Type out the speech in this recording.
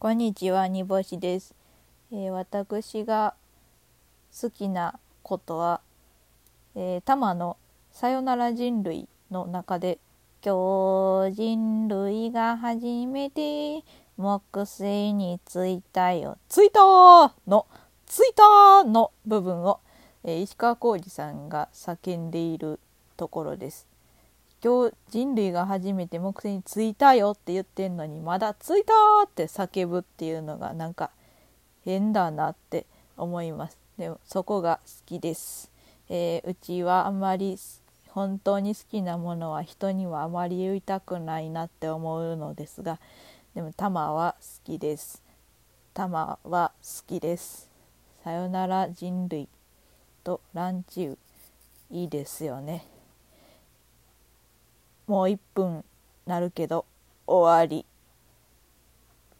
こんにちは、煮干しです、えー私が好きなことは、えー、タマのさよなら人類の中で、今日人類が初めて木星に着いたよ。着いたの、着いたの部分を、えー石川浩二さんが叫んでいるところです。今日人類が初めて木星に着いたよって言ってんのにまだ着いたって叫ぶっていうのがなんか変だなって思います。でもそこが好きです、えーうちはあんまり本当に好きなものは人にはあまり言いたくないなって思うのですがでもタマは好きです。タマは好きです。さよなら人類とランチューいいですよね。もう1分なるけど終わり。